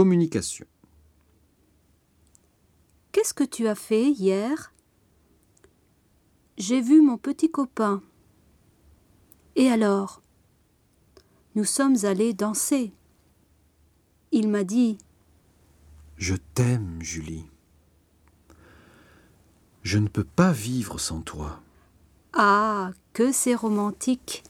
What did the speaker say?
communication. Qu'est-ce que tu as fait hier? J'ai vu mon petit copain. Et alors? Nous sommes allés danser. Il m'a dit Je t'aime, Julie. Je ne peux pas vivre sans toi. Ah, que c'est romantique